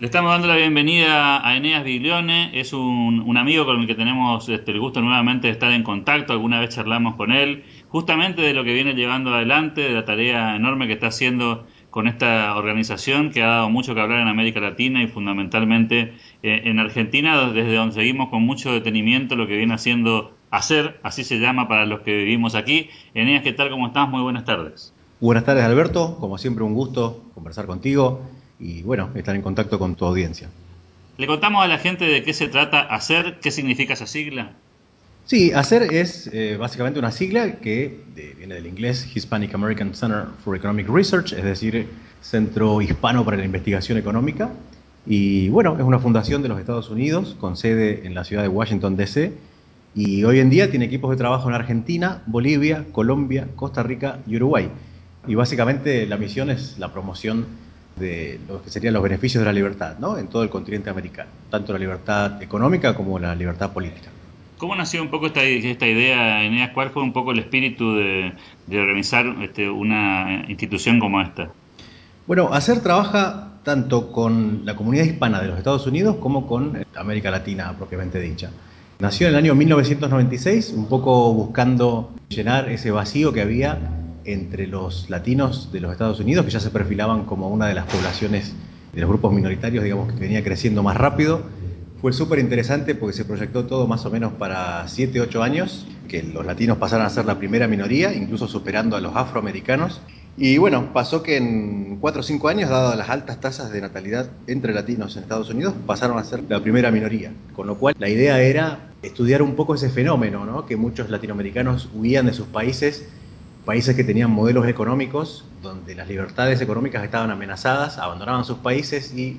Le estamos dando la bienvenida a Eneas Biglione, es un, amigo con el que tenemos este, el gusto nuevamente de estar en contacto, alguna vez charlamos con él, justamente de lo que viene llevando adelante, de la tarea enorme que está haciendo con esta organización que ha dado mucho que hablar en América Latina y fundamentalmente eh, en Argentina, desde donde seguimos con mucho detenimiento lo que viene haciendo hacer, así se llama para los que vivimos aquí. Eneas, ¿qué tal? ¿Cómo estás? Muy buenas tardes. Buenas tardes, Alberto. Como siempre, un gusto conversar contigo y bueno, estar en contacto con tu audiencia. ¿Le contamos a la gente de qué se trata hacer? ¿Qué significa esa sigla? Sí, hacer es eh, básicamente una sigla que viene del inglés Hispanic American Center for Economic Research, es decir, Centro Hispano para la Investigación Económica. Y bueno, es una fundación de los Estados Unidos con sede en la ciudad de Washington, D.C. Y hoy en día tiene equipos de trabajo en Argentina, Bolivia, Colombia, Costa Rica y Uruguay. Y básicamente la misión es la promoción de lo que serían los beneficios de la libertad ¿no? en todo el continente americano, tanto la libertad económica como la libertad política. ¿Cómo nació un poco esta, esta idea, Eneas? ¿Cuál fue un poco el espíritu de, organizar este, una institución como esta? Bueno, ACER trabaja tanto con la comunidad hispana de los Estados Unidos como con América Latina propiamente dicha. Nació en el año 1996, un poco buscando llenar ese vacío que había entre los latinos de los Estados Unidos, que ya se perfilaban como una de las poblaciones de los grupos minoritarios, digamos, que venía creciendo más rápido. Fue súper interesante porque se proyectó todo más o menos para 7, 8 años, que los latinos pasaran a ser la primera minoría, incluso superando a los afroamericanos. Y bueno, pasó que en 4 o 5 años, dado las altas tasas de natalidad entre latinos en Estados Unidos, pasaron a ser la primera minoría. Con lo cual la idea era estudiar un poco ese fenómeno, ¿no? que muchos latinoamericanos huían de sus países países que tenían modelos económicos donde las libertades económicas estaban amenazadas, abandonaban sus países y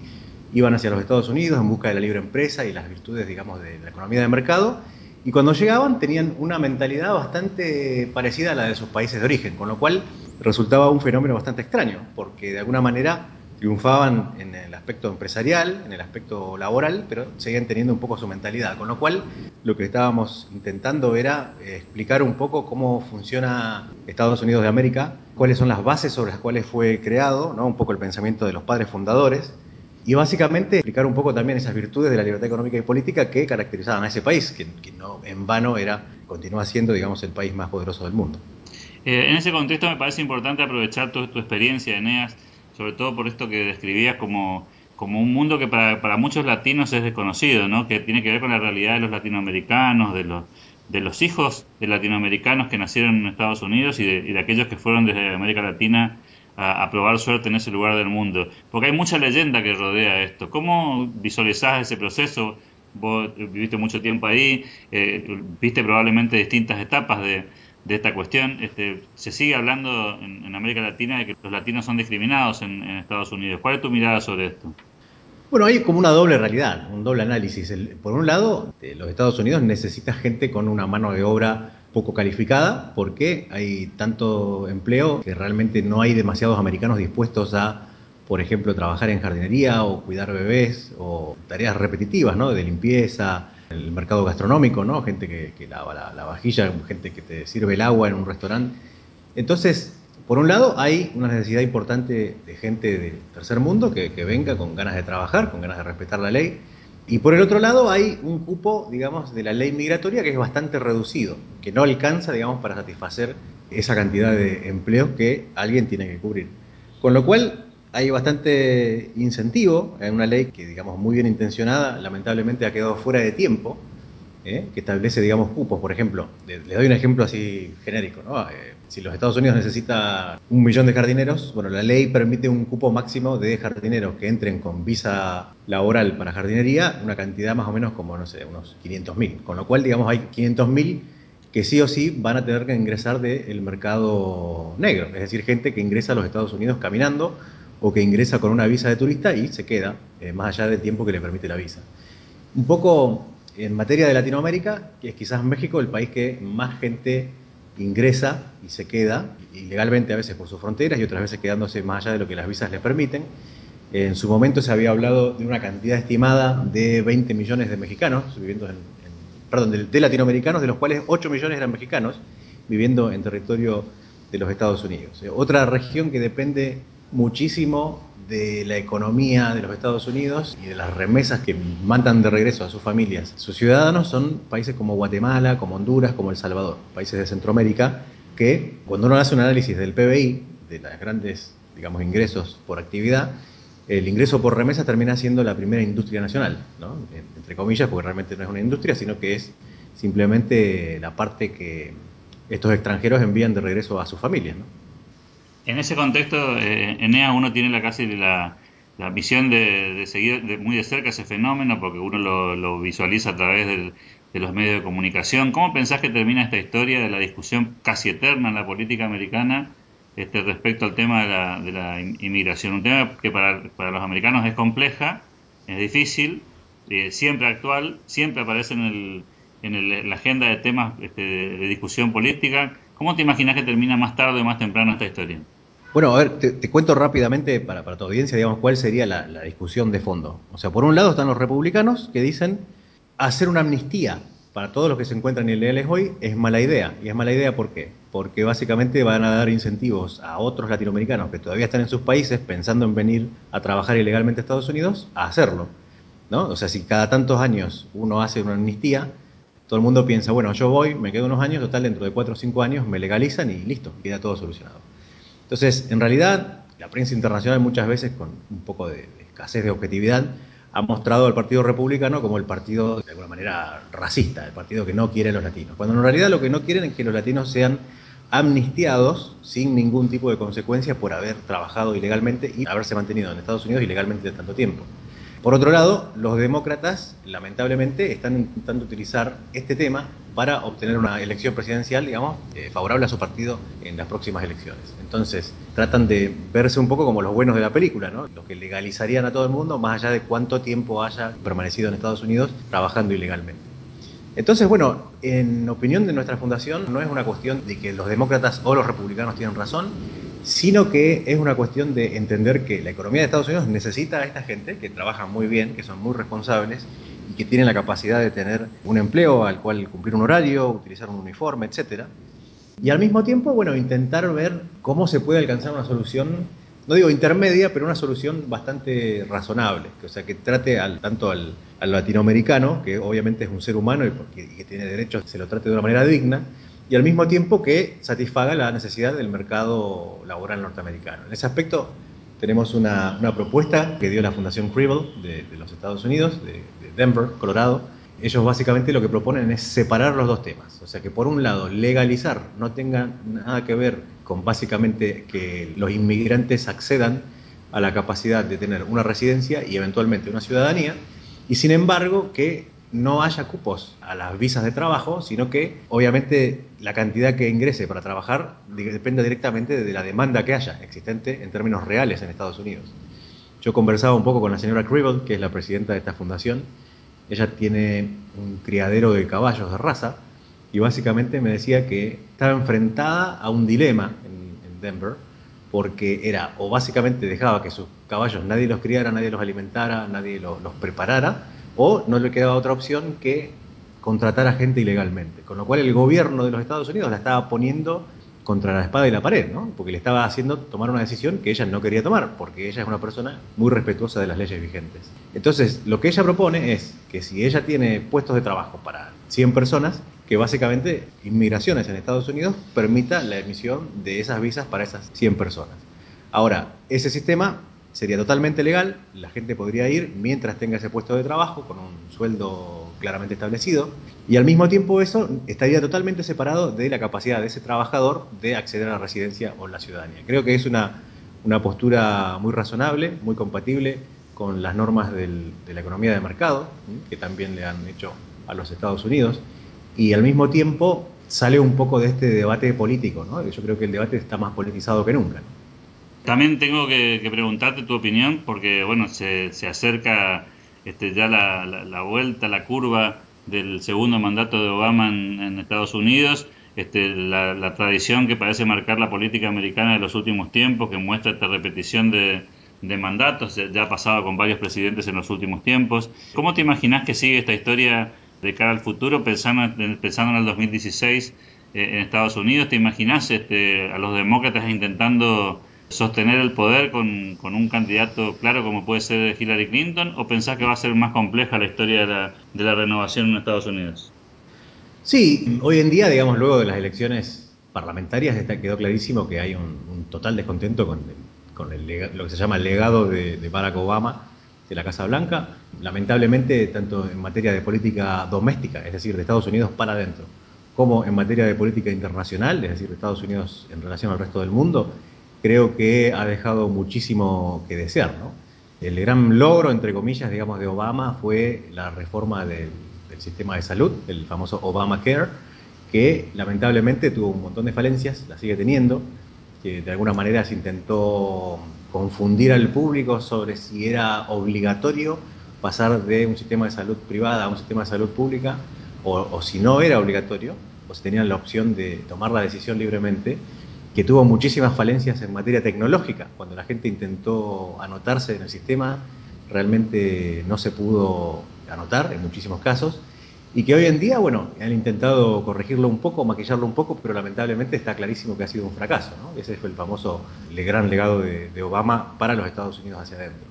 iban hacia los Estados Unidos en busca de la libre empresa y las virtudes, digamos, de la economía de mercado. Y cuando llegaban tenían una mentalidad bastante parecida a la de sus países de origen, con lo cual resultaba un fenómeno bastante extraño, porque de alguna manera triunfaban en el aspecto empresarial, en el aspecto laboral, pero seguían teniendo un poco su mentalidad. Con lo cual, lo que estábamos intentando era eh, explicar un poco cómo funciona Estados Unidos de América, cuáles son las bases sobre las cuales fue creado, ¿no? un poco el pensamiento de los padres fundadores, y básicamente explicar un poco también esas virtudes de la libertad económica y política que caracterizaban a ese país, que, no en vano era, continúa siendo, digamos, el país más poderoso del mundo. Eh, en ese contexto me parece importante aprovechar toda tu experiencia, Eneas, sobre todo por esto que describías como, como un mundo que para, para muchos latinos es desconocido, ¿no? que tiene que ver con la realidad de los latinoamericanos, de los, de los hijos de latinoamericanos que nacieron en Estados Unidos y de, aquellos que fueron desde América Latina a, probar suerte en ese lugar del mundo. Porque hay mucha leyenda que rodea esto. ¿Cómo visualizás ese proceso? Vos viviste mucho tiempo ahí, eh, viste probablemente distintas etapas de, de esta cuestión. Este, se sigue hablando en, América Latina de que los latinos son discriminados en, Estados Unidos. ¿Cuál es tu mirada sobre esto? Bueno, hay como una doble realidad, un doble análisis. por un lado, los Estados Unidos necesita gente con una mano de obra poco calificada porque hay tanto empleo que realmente no hay demasiados americanos dispuestos a, por ejemplo, trabajar en jardinería o cuidar bebés o tareas repetitivas, ¿no? De limpieza, el mercado gastronómico, ¿no? Gente que, lava la, vajilla, gente que te sirve el agua en un restaurante. Entonces, por un lado, hay una necesidad importante de gente del tercer mundo que, venga con ganas de trabajar, con ganas de respetar la ley. Y por el otro lado, hay un cupo, digamos, de la ley migratoria que es bastante reducido, que no alcanza, digamos, para satisfacer esa cantidad de empleos que alguien tiene que cubrir. Con lo cual, hay bastante incentivo en una ley que, digamos, muy bien intencionada, lamentablemente ha quedado fuera de tiempo, ¿eh? que establece, digamos, cupos. Por ejemplo, les doy un ejemplo así genérico, ¿no? Eh, si los Estados Unidos necesita un millón de jardineros, bueno, la ley permite un cupo máximo de jardineros que entren con visa laboral para jardinería, una cantidad más o menos como, no sé, unos 500.000. Con lo cual, digamos, hay 500.000 que sí o sí van a tener que ingresar del mercado negro, es decir, gente que ingresa a los Estados Unidos caminando o que ingresa con una visa de turista y se queda, eh, más allá del tiempo que le permite la visa. Un poco en materia de Latinoamérica, que es quizás México el país que más gente ingresa y se queda, ilegalmente a veces por sus fronteras y otras veces quedándose más allá de lo que las visas le permiten. En su momento se había hablado de una cantidad estimada de 20 millones de mexicanos viviendo en, perdón, de, de, latinoamericanos, de los cuales 8 millones eran mexicanos viviendo en territorio de los Estados Unidos. Otra región que depende muchísimo de la economía de los Estados Unidos y de las remesas que mandan de regreso a sus familias, sus ciudadanos son países como Guatemala, como Honduras, como El Salvador, países de Centroamérica, que cuando uno hace un análisis del PBI, de los grandes, digamos, ingresos por actividad, el ingreso por remesas termina siendo la primera industria nacional, ¿no? entre comillas, porque realmente no es una industria, sino que es simplemente la parte que estos extranjeros envían de regreso a sus familias. En ese contexto, eh, Enea uno tiene la casi la, la visión de, seguir de, muy de cerca ese fenómeno, porque uno lo, visualiza a través de los medios de comunicación. ¿Cómo pensás que termina esta historia de la discusión casi eterna en la política americana este, respecto al tema de la, de la inmigración? Un tema que para, para, los americanos es compleja, es difícil, eh, siempre actual, siempre aparece en, el, en, el, la agenda de temas este, de discusión política. ¿Cómo te imaginas que termina más tarde o más temprano esta historia? Bueno, a ver, te, cuento rápidamente para, para, tu audiencia, digamos, cuál sería la, discusión de fondo. O sea, por un lado están los republicanos que dicen hacer una amnistía para todos los que se encuentran ilegales hoy es mala idea. ¿Y es mala idea por qué? Porque básicamente van a dar incentivos a otros latinoamericanos que todavía están en sus países pensando en venir a trabajar ilegalmente a Estados Unidos a hacerlo. ¿no? O sea, si cada tantos años uno hace una amnistía, todo el mundo piensa, bueno, yo voy, me quedo unos años, total, dentro de cuatro o cinco años me legalizan y listo, queda todo solucionado. Entonces, en realidad, la prensa internacional muchas veces, con un poco de, escasez de objetividad, ha mostrado al Partido Republicano como el partido, de alguna manera, racista, el partido que no quiere a los latinos. Cuando en realidad lo que no quieren es que los latinos sean amnistiados sin ningún tipo de consecuencia por haber trabajado ilegalmente y haberse mantenido en Estados Unidos ilegalmente de tanto tiempo. Por otro lado, los demócratas, lamentablemente, están intentando utilizar este tema para obtener una elección presidencial, digamos, eh, favorable a su partido en las próximas elecciones. Entonces, tratan de verse un poco como los buenos de la película, ¿no? Los que legalizarían a todo el mundo, más allá de cuánto tiempo haya permanecido en Estados Unidos trabajando ilegalmente. Entonces, bueno, en opinión de nuestra fundación, no es una cuestión de que los demócratas o los republicanos tienen razón, sino que es una cuestión de entender que la economía de Estados Unidos necesita a esta gente que trabaja muy bien, que son muy responsables y que tienen la capacidad de tener un empleo al cual cumplir un horario, utilizar un uniforme, etc. Y al mismo tiempo, bueno, intentar ver cómo se puede alcanzar una solución, no digo intermedia, pero una solución bastante razonable, o sea, que trate al, tanto al, latinoamericano, que obviamente es un ser humano y, porque, y que tiene derechos, se lo trate de una manera digna, y al mismo tiempo que satisfaga la necesidad del mercado laboral norteamericano. En ese aspecto tenemos una, propuesta que dio la Fundación Cribble de, los Estados Unidos, de, Denver, Colorado. Ellos básicamente lo que proponen es separar los dos temas. O sea que por un lado legalizar no tenga nada que ver con básicamente que los inmigrantes accedan a la capacidad de tener una residencia y eventualmente una ciudadanía, y sin embargo que no haya cupos a las visas de trabajo, sino que obviamente la cantidad que ingrese para trabajar depende directamente de la demanda que haya existente en términos reales en Estados Unidos. Yo conversaba un poco con la señora Cribble, que es la presidenta de esta fundación. Ella tiene un criadero de caballos de raza y básicamente me decía que estaba enfrentada a un dilema en, Denver porque era o básicamente dejaba que sus caballos nadie los criara, nadie los alimentara, nadie los preparara, o no le quedaba otra opción que contratar a gente ilegalmente. Con lo cual el gobierno de los Estados Unidos la estaba poniendo contra la espada y la pared, ¿no? porque le estaba haciendo tomar una decisión que ella no quería tomar, porque ella es una persona muy respetuosa de las leyes vigentes. Entonces, lo que ella propone es que si ella tiene puestos de trabajo para 100 personas, que básicamente inmigraciones en Estados Unidos permita la emisión de esas visas para esas 100 personas. Ahora, ese sistema sería totalmente legal, la gente podría ir mientras tenga ese puesto de trabajo con un sueldo claramente establecido y al mismo tiempo eso estaría totalmente separado de la capacidad de ese trabajador de acceder a la residencia o la ciudadanía. Creo que es una, una postura muy razonable, muy compatible con las normas de la economía de mercado, que también le han hecho a los Estados Unidos, y al mismo tiempo sale un poco de este debate político, yo creo que el debate está más politizado que nunca. También tengo que, preguntarte tu opinión porque, bueno, se, se acerca este, ya la, la, vuelta, la curva del segundo mandato de Obama en, Estados Unidos, este, la, tradición que parece marcar la política americana de los últimos tiempos, que muestra esta repetición de, de mandatos, ya ha pasado con varios presidentes en los últimos tiempos. ¿Cómo te imaginas que sigue esta historia de cara al futuro, pensando, pensando en el 2016 eh, en Estados Unidos? ¿Te imaginas este, a los demócratas intentando sostener el poder con, un candidato claro como puede ser Hillary Clinton o pensás que va a ser más compleja la historia de la, de la renovación en Estados Unidos? Sí, hoy en día, digamos, luego de las elecciones parlamentarias está, quedó clarísimo que hay un, total descontento con, con lo que se llama el legado de, de Barack Obama de la Casa Blanca, lamentablemente tanto en materia de política doméstica, es decir, de Estados Unidos para adentro, como en materia de política internacional, es decir, de Estados Unidos en relación al resto del mundo, creo que ha dejado muchísimo que desear. El gran logro, entre comillas, digamos, de Obama fue la reforma del, sistema de salud, el famoso Obamacare, que lamentablemente tuvo un montón de falencias, la sigue teniendo, que de alguna manera se intentó confundir al público sobre si era obligatorio pasar de un sistema de salud privada a un sistema de salud pública, o si no era obligatorio, pues tenían la opción de tomar la decisión libremente, que tuvo muchísimas falencias en materia tecnológica. Cuando la gente intentó anotarse en el sistema, realmente no se pudo anotar en muchísimos casos. Y que hoy en día, bueno, han intentado corregirlo un poco, maquillarlo un poco, pero lamentablemente está clarísimo que ha sido un fracaso. Ese fue el famoso gran legado de, de Obama para los Estados Unidos hacia adentro.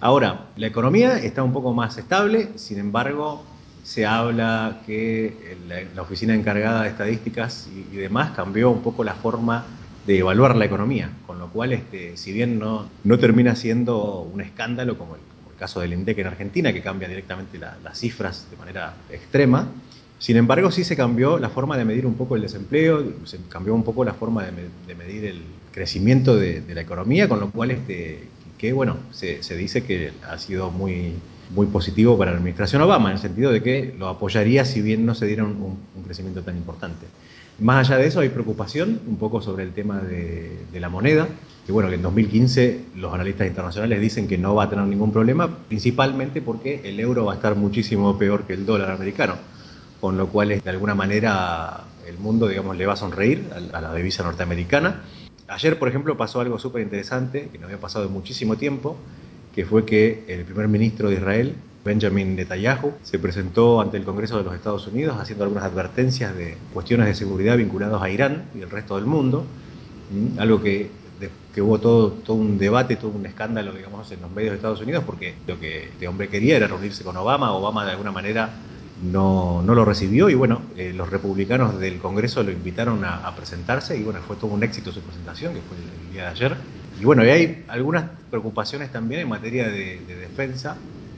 Ahora, la economía está un poco más estable, sin embargo, se habla que la, oficina encargada de estadísticas y, demás cambió un poco la forma de evaluar la economía, con lo cual, este, si bien no, no termina siendo un escándalo como el, caso del INDEC en Argentina, que cambia directamente las cifras de manera extrema, sin embargo sí se cambió la forma de medir un poco el desempleo, se cambió un poco la forma de, medir el crecimiento de, la economía, con lo cual este, que bueno, se dice que ha sido muy muy positivo para la administración Obama, en el sentido de que lo apoyaría si bien no se diera un, crecimiento tan importante. Más allá de eso, hay preocupación un poco sobre el tema de, la moneda, que bueno, que en 2015 los analistas internacionales dicen que no va a tener ningún problema, principalmente porque el euro va a estar muchísimo peor que el dólar americano, con lo cual de alguna manera el mundo, digamos, le va a sonreír a, la divisa norteamericana. Ayer, por ejemplo, pasó algo súper interesante, que no había pasado en muchísimo tiempo, que fue que el primer ministro de Israel, Benjamin Netanyahu, se presentó ante el Congreso de los Estados Unidos haciendo algunas advertencias de cuestiones de seguridad vinculadas a Irán y el resto del mundo, algo que, que hubo todo, todo un debate, todo un escándalo, digamos, en los medios de Estados Unidos, porque lo que este hombre quería era reunirse con Obama, Obama de alguna manera no, no lo recibió y bueno, eh, los republicanos del Congreso lo invitaron a, presentarse y bueno, fue todo un éxito su presentación, que fue el día de ayer. Y bueno, hay algunas preocupaciones también en materia de, defensa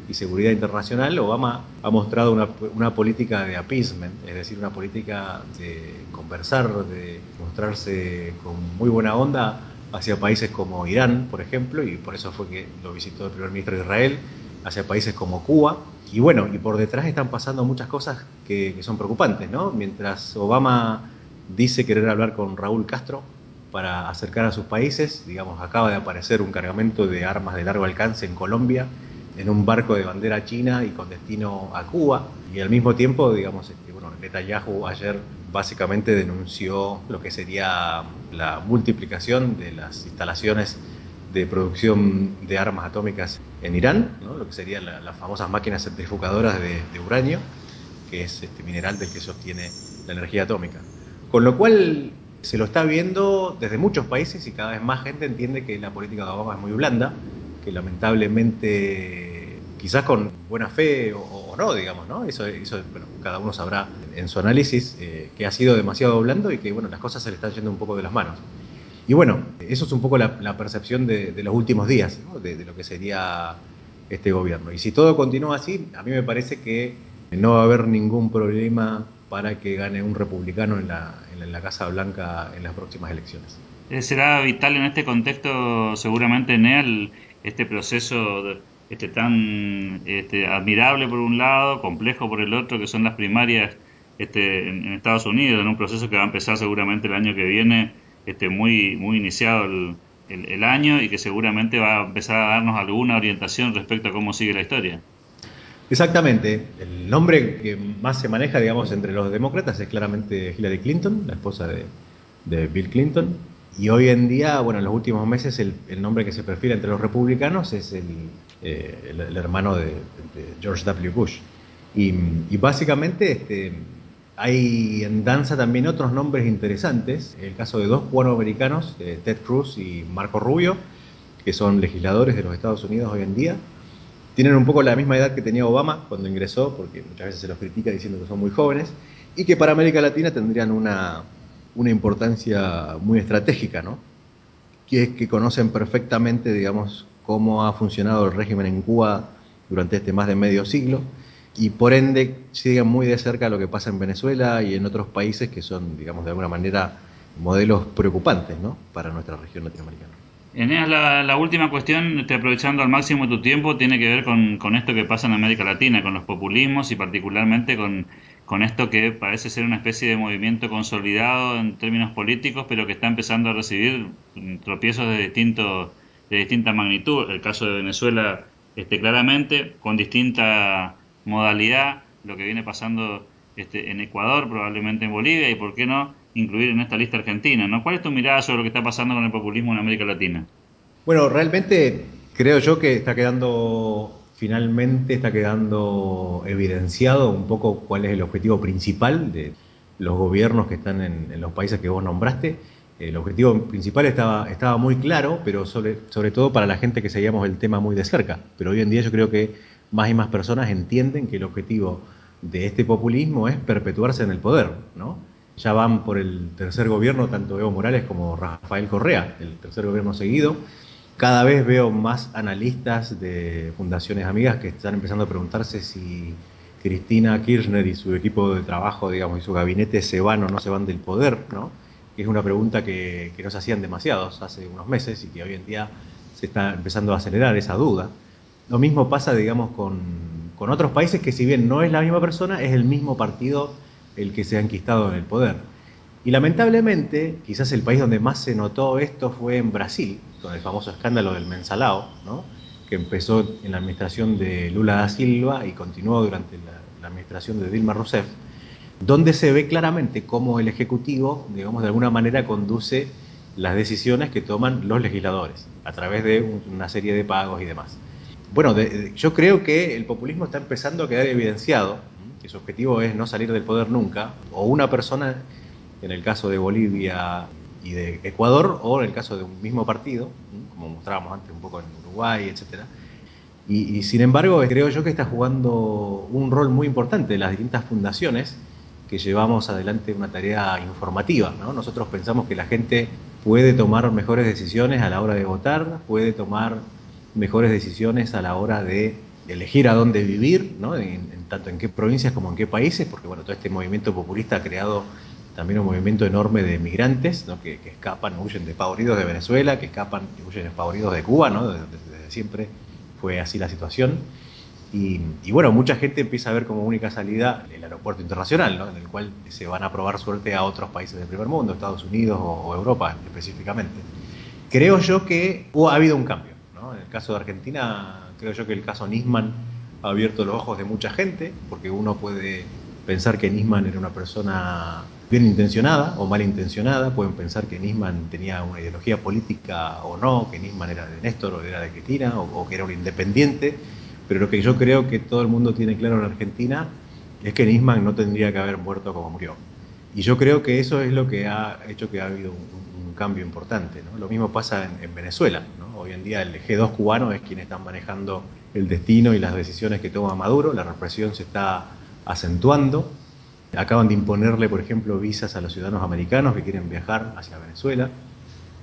y seguridad internacional. Obama ha mostrado una, política de appeasement, es decir, una política de conversar, de mostrarse con muy buena onda hacia países como Irán, por ejemplo, y por eso fue que lo visitó el primer ministro de Israel, hacia países como Cuba. Y bueno, y por detrás están pasando muchas cosas que son preocupantes, ¿no? Mientras Obama dice querer hablar con Raúl Castro, para acercar a sus países. Digamos, acaba de aparecer un cargamento de armas de largo alcance en Colombia en un barco de bandera china y con destino a Cuba. Y al mismo tiempo, digamos, este, bueno, Netanyahu ayer básicamente denunció lo que sería la multiplicación de las instalaciones de producción de armas atómicas en Irán, lo que serían las famosas máquinas centrifugadoras de, uranio, que es este mineral del que sostiene la energía atómica. Con lo cual se lo está viendo desde muchos países y cada vez más gente entiende que la política de Obama es muy blanda, que lamentablemente, quizás con buena fe o, no, digamos, ¿no? Eso, eso bueno, cada uno sabrá en su análisis eh, que ha sido demasiado blando y que, bueno, las cosas se le están yendo un poco de las manos. Y bueno, eso es un poco la, percepción de, los últimos días, de, lo que sería este gobierno. Y si todo continúa así, a mí me parece que no va a haber ningún problema para que gane un republicano en la, en la Casa Blanca en las próximas elecciones. Eh, será vital en este contexto, seguramente, Neal, este proceso este, tan este, admirable por un lado, complejo por el otro, que son las primarias este, en, Estados Unidos, en un proceso que va a empezar seguramente el año que viene, este, muy, muy iniciado el año y que seguramente va a empezar a darnos alguna orientación respecto a cómo sigue la historia. Exactamente. El nombre que más se maneja, digamos, entre los demócratas es claramente Hillary Clinton, la esposa de, Bill Clinton. Y hoy en día, bueno, en los últimos meses, el, nombre que se prefiere entre los republicanos es el, eh, hermano de, George W. Bush. Y, básicamente, este, hay en danza también otros nombres interesantes, el caso de dos cubanos-americanos, Ted Cruz y Marco Rubio, que son legisladores de los Estados Unidos hoy en día. Tienen un poco la misma edad que tenía Obama cuando ingresó, porque muchas veces se los critica diciendo que son muy jóvenes, y que para América Latina tendrían una, una importancia muy estratégica, ¿no? Que es que conocen perfectamente, digamos, cómo ha funcionado el régimen en Cuba durante este más de medio siglo y por ende siguen muy de cerca lo que pasa en Venezuela y en otros países que son, digamos, de alguna manera modelos preocupantes ¿no? para nuestra región latinoamericana. Eneas, la, la, última cuestión, estoy aprovechando al máximo tu tiempo, tiene que ver con, con, esto que pasa en América Latina, con los populismos y particularmente con, con esto que parece ser una especie de movimiento consolidado en términos políticos, pero que está empezando a recibir tropiezos de, distinto, de distinta magnitud. El caso de Venezuela, este, claramente, con distinta modalidad, lo que viene pasando este, en Ecuador, probablemente en Bolivia, y por qué no incluir en esta lista Argentina. ¿no? ¿Cuál es tu mirada sobre lo que está pasando con el populismo en América Latina? Bueno, realmente creo yo que está quedando, finalmente está quedando evidenciado un poco cuál es el objetivo principal de los gobiernos que están en, los países que vos nombraste. El objetivo principal estaba, estaba muy claro, pero sobre, sobre todo para la gente que seguíamos el tema muy de cerca. Pero hoy en día yo creo que más y más personas entienden que el objetivo de este populismo es perpetuarse en el poder, ¿no? Ya van por el tercer gobierno, tanto Evo Morales como Rafael Correa, el tercer gobierno seguido. Cada vez veo más analistas de fundaciones amigas que están empezando a preguntarse si Cristina Kirchner y su equipo de trabajo, digamos, y su gabinete se van o no se van del poder, ¿no? Que es una pregunta que, que no se hacían demasiados hace unos meses y que hoy en día se está empezando a acelerar esa duda. Lo mismo pasa, digamos, con, con, otros países que si bien no es la misma persona, es el mismo partido el que se ha enquistado en el poder. Y lamentablemente, quizás el país donde más se notó esto fue en Brasil, con el famoso escándalo del mensalao, ¿no? que empezó en la administración de Lula da Silva y continuó durante la, la administración de Dilma Rousseff, donde se ve claramente cómo el Ejecutivo, digamos, de alguna manera conduce las decisiones que toman los legisladores, a través de una serie de pagos y demás bueno, de, yo creo que el populismo está empezando a quedar evidenciado, que su objetivo es no salir del poder nunca, o una persona, en el caso de Bolivia y de Ecuador, o en el caso de un mismo partido, como mostrábamos antes un poco en Uruguay, etc. Y, sin embargo, creo yo que está jugando un rol muy importante las distintas fundaciones que llevamos adelante una tarea informativa. ¿no? Nosotros pensamos que la gente puede tomar mejores decisiones a la hora de votar, puede tomar mejores decisiones a la hora de elegir a dónde vivir, ¿no? en, en, tanto en qué provincias como en qué países, porque bueno, todo este movimiento populista ha creado también un movimiento enorme de migrantes ¿no? que, que, escapan, huyen despavoridos de Venezuela, que escapan, huyen despavoridos de Cuba, ¿no? desde, desde siempre fue así la situación. Y, y, bueno, mucha gente empieza a ver como única salida el aeropuerto internacional, ¿no? en el cual se van a probar suerte a otros países del primer mundo, Estados Unidos o, o Europa específicamente. Creo yo que ha habido un cambio el caso de Argentina, creo yo que el caso Nisman ha abierto los ojos de mucha gente, porque uno puede pensar que Nisman era una persona bien intencionada o mal intencionada, pueden pensar que Nisman tenía una ideología política o no, que Nisman era de Néstor o era de Cristina, o, o que era un independiente, pero lo que yo creo que todo el mundo tiene claro en Argentina es que Nisman no tendría que haber muerto como murió. Y yo creo que eso es lo que ha hecho que ha habido un, un cambio importante. ¿no? Lo mismo pasa en, en Venezuela. ¿no? Hoy en día el G2 cubano es quien están manejando el destino y las decisiones que toma Maduro. La represión se está acentuando. Acaban de imponerle, por ejemplo, visas a los ciudadanos americanos que quieren viajar hacia Venezuela.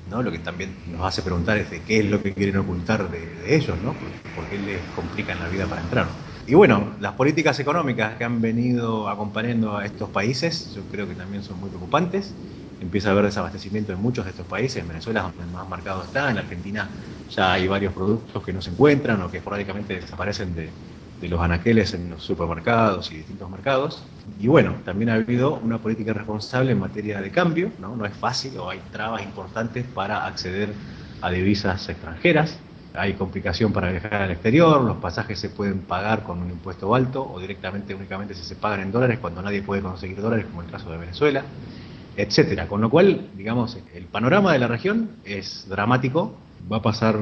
¿no? Lo que también nos hace preguntar es de qué es lo que quieren ocultar de, de ellos, ¿no? ¿Por, qué les complican la vida para entrar? Y bueno, las políticas económicas que han venido acompañando a estos países, yo creo que también son muy preocupantes. Empieza a haber desabastecimiento en muchos de estos países, en Venezuela es donde más marcado está, en Argentina ya hay varios productos que no se encuentran o que esporádicamente desaparecen de, los anaqueles en los supermercados y distintos mercados. Y bueno, también ha habido una política responsable en materia de cambio. No es fácil o hay trabas importantes para acceder a divisas extranjeras hay complicación para viajar al exterior, los pasajes se pueden pagar con un impuesto alto o directamente únicamente si se pagan en dólares cuando nadie puede conseguir dólares, como el caso de Venezuela, etcétera. Con lo cual, digamos, el panorama de la región es dramático, va a pasar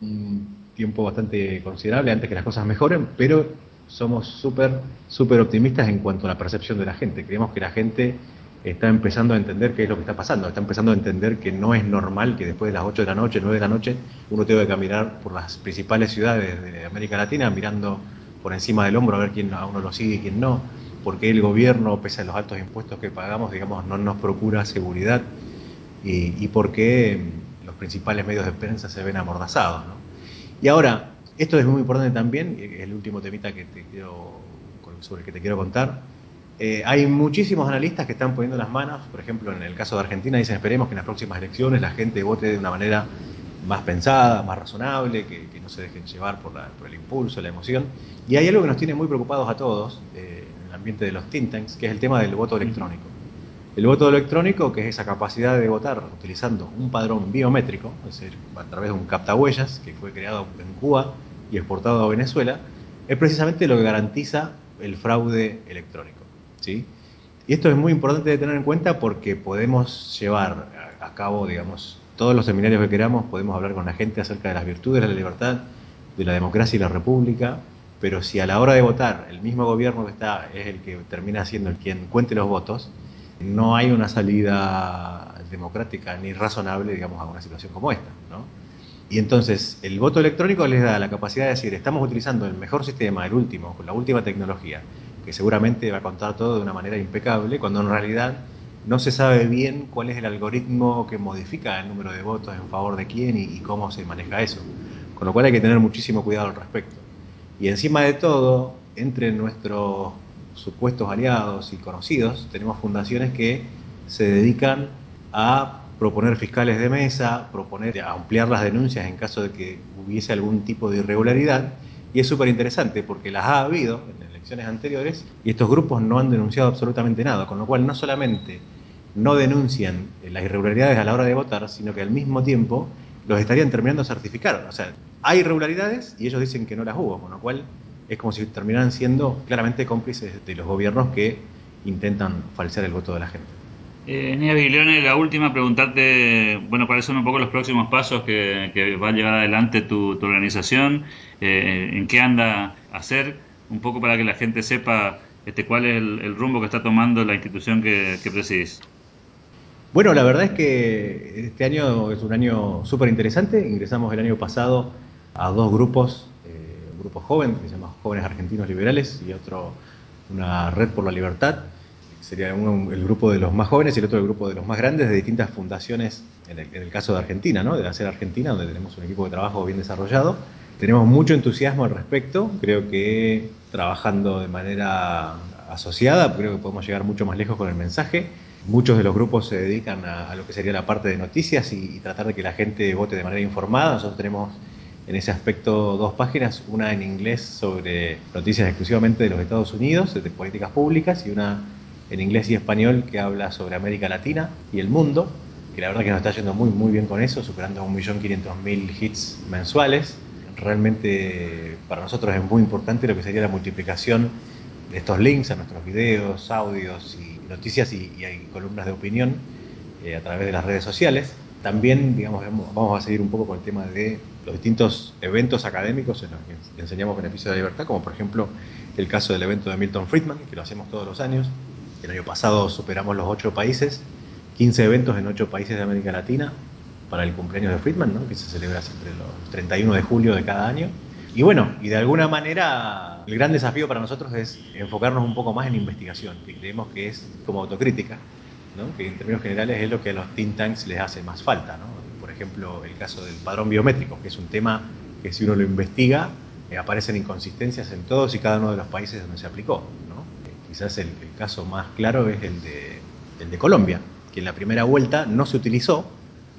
un tiempo bastante considerable antes que las cosas mejoren, pero somos súper, súper optimistas en cuanto a la percepción de la gente. Creemos que la gente está empezando a entender qué es lo que está pasando, está empezando a entender que no es normal que después de las 8 de la noche, 9 de la noche, uno tenga que caminar por las principales ciudades de América Latina mirando por encima del hombro a ver quién a uno lo sigue y quién no, porque el gobierno, pese a los altos impuestos que pagamos, digamos, no nos procura seguridad y, y porque los principales medios de prensa se ven amordazados. Y ahora, esto es muy importante también, es el último temita que te quiero, sobre el que te quiero contar, eh, hay muchísimos analistas que están poniendo las manos, por ejemplo, en el caso de Argentina dicen esperemos que en las próximas elecciones la gente vote de una manera más pensada, más razonable, que, no se dejen llevar por, el impulso, la emoción. Y hay algo que nos tiene muy preocupados a todos eh, el ambiente de los think tanks, que es el tema del voto electrónico. El voto electrónico, que es esa capacidad de votar utilizando un padrón biométrico, es decir, a través de un captahuellas que fue creado en Cuba y exportado a Venezuela, es precisamente lo que garantiza el fraude electrónico. ¿sí? Y esto es muy importante de tener en cuenta porque podemos llevar a cabo, digamos, todos los seminarios que queramos, podemos hablar con la gente acerca de las virtudes de la libertad, de la democracia y la república, pero si a la hora de votar el mismo gobierno que está es el que termina siendo el quien cuente los votos, no hay una salida democrática ni razonable, digamos, a una situación como esta, ¿no? Y entonces el voto electrónico les da la capacidad de decir, estamos utilizando el mejor sistema, el último, con la última tecnología, que seguramente va a contar todo de una manera impecable, cuando en realidad no se sabe bien cuál es el algoritmo que modifica el número de votos en favor de quién y, cómo se maneja eso. Con lo cual hay que tener muchísimo cuidado al respecto. Y encima de todo, entre nuestros supuestos aliados y conocidos, tenemos fundaciones que se dedican a proponer fiscales de mesa, proponer ampliar las denuncias en caso de que hubiese algún tipo de irregularidad. Y es súper interesante porque las ha habido en elecciones anteriores y estos grupos no han denunciado absolutamente nada, con lo cual no solamente no denuncian las irregularidades a la hora de votar, sino que al mismo tiempo los estarían terminando de certificar. O sea, hay irregularidades y ellos dicen que no las hubo, con lo cual es como si terminaran siendo claramente cómplices de los gobiernos que intentan falsear el voto de la gente. Eh, Nia la última, preguntarte, bueno, cuáles son un poco los próximos pasos que, va a llevar adelante tu, organización, eh, en qué anda a hacer, un poco para que la gente sepa este, cuál es el, rumbo que está tomando la institución que, que presidís. Bueno, la verdad es que este año es un año súper interesante. Ingresamos el año pasado a dos grupos, eh, un grupo joven que se llama Jóvenes Argentinos Liberales y otro, una red por la libertad sería uno el grupo de los más jóvenes y el otro el grupo de los más grandes de distintas fundaciones, en el, caso de Argentina, ¿no? de Hacer Argentina, donde tenemos un equipo de trabajo bien desarrollado. Tenemos mucho entusiasmo al respecto, creo que trabajando de manera asociada, creo que podemos llegar mucho más lejos con el mensaje. Muchos de los grupos se dedican a, lo que sería la parte de noticias y, tratar de que la gente vote de manera informada. Nosotros tenemos en ese aspecto dos páginas, una en inglés sobre noticias exclusivamente de los Estados Unidos, de políticas públicas, y una en inglés y español que habla sobre América Latina y el mundo, que la verdad que nos está yendo muy muy bien con eso, superando 1.500.000 hits mensuales. Realmente para nosotros es muy importante lo que sería la multiplicación estos links a nuestros videos, audios y noticias y, hay columnas de opinión eh, a través de las redes sociales. También, digamos, vamos a seguir un poco con el tema de los distintos eventos académicos en los que enseñamos beneficio de la libertad, como por ejemplo el caso del evento de Milton Friedman, que lo hacemos todos los años, el año pasado superamos los ocho países, 15 eventos en ocho países de América Latina para el cumpleaños de Friedman, que se celebra siempre los 31 de julio de cada año. Y bueno, y de alguna manera el gran desafío para nosotros es enfocarnos un poco más en investigación, que creemos que es como autocrítica, ¿no? que en términos generales es lo que a los think tanks les hace más falta. ¿no? Por ejemplo, el caso del padrón biométrico, que es un tema que si uno lo investiga, eh, aparecen inconsistencias en todos y cada uno de los países donde se aplicó. ¿no? quizás el, caso más claro es el de, el de Colombia, que en la primera vuelta no se utilizó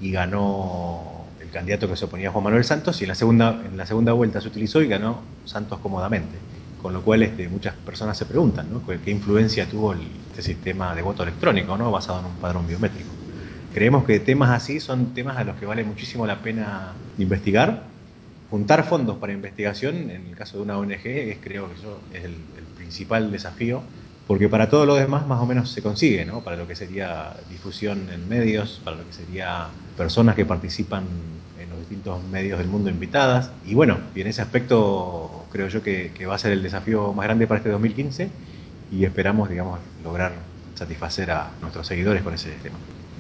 y ganó el candidato que se oponía a Juan Manuel Santos, y en la segunda, en la segunda vuelta se utilizó y ganó Santos cómodamente. Con lo cual este, muchas personas se preguntan ¿no? qué influencia tuvo este sistema de voto electrónico ¿no? basado en un padrón biométrico. Creemos que temas así son temas a los que vale muchísimo la pena investigar. Juntar fondos para investigación, en el caso de una ONG, es, creo que eso es el, el principal desafío porque para todo lo demás más o menos se consigue, ¿no? Para lo que sería difusión en medios, para lo que sería personas que participan en los distintos medios del mundo invitadas. Y bueno, y en ese aspecto creo yo que, va a ser el desafío más grande para este 2015 y esperamos, digamos, lograr satisfacer a nuestros seguidores con ese tema.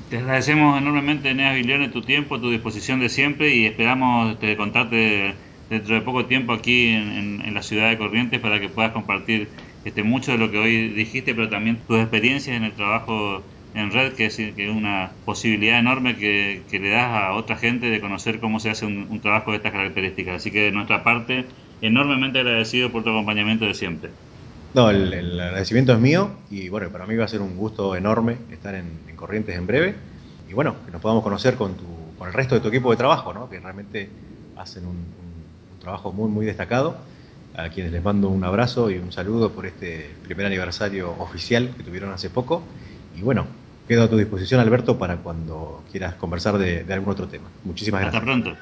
Te agradecemos enormemente, Eneas Viglione, tu tiempo, tu disposición de siempre y esperamos te, contarte dentro de poco tiempo aquí en, la ciudad de Corrientes para que puedas compartir este, mucho de lo que hoy dijiste, pero también tus experiencias en el trabajo en red, que es, que una posibilidad enorme que, le das a otra gente de conocer cómo se hace un, trabajo de estas características. Así que de nuestra parte, enormemente agradecido por tu acompañamiento de siempre. No, el, agradecimiento es mío y bueno, para mí va a ser un gusto enorme estar en, Corrientes en breve y bueno, que nos podamos conocer con, tu, con el resto de tu equipo de trabajo, ¿no? que realmente hacen un, un trabajo muy, muy destacado a quienes les mando un abrazo y un saludo por este primer aniversario oficial que tuvieron hace poco. Y bueno, Quedo a tu disposición, Alberto, para cuando quieras conversar de, algún otro tema. Muchísimas gracias. Hasta pronto.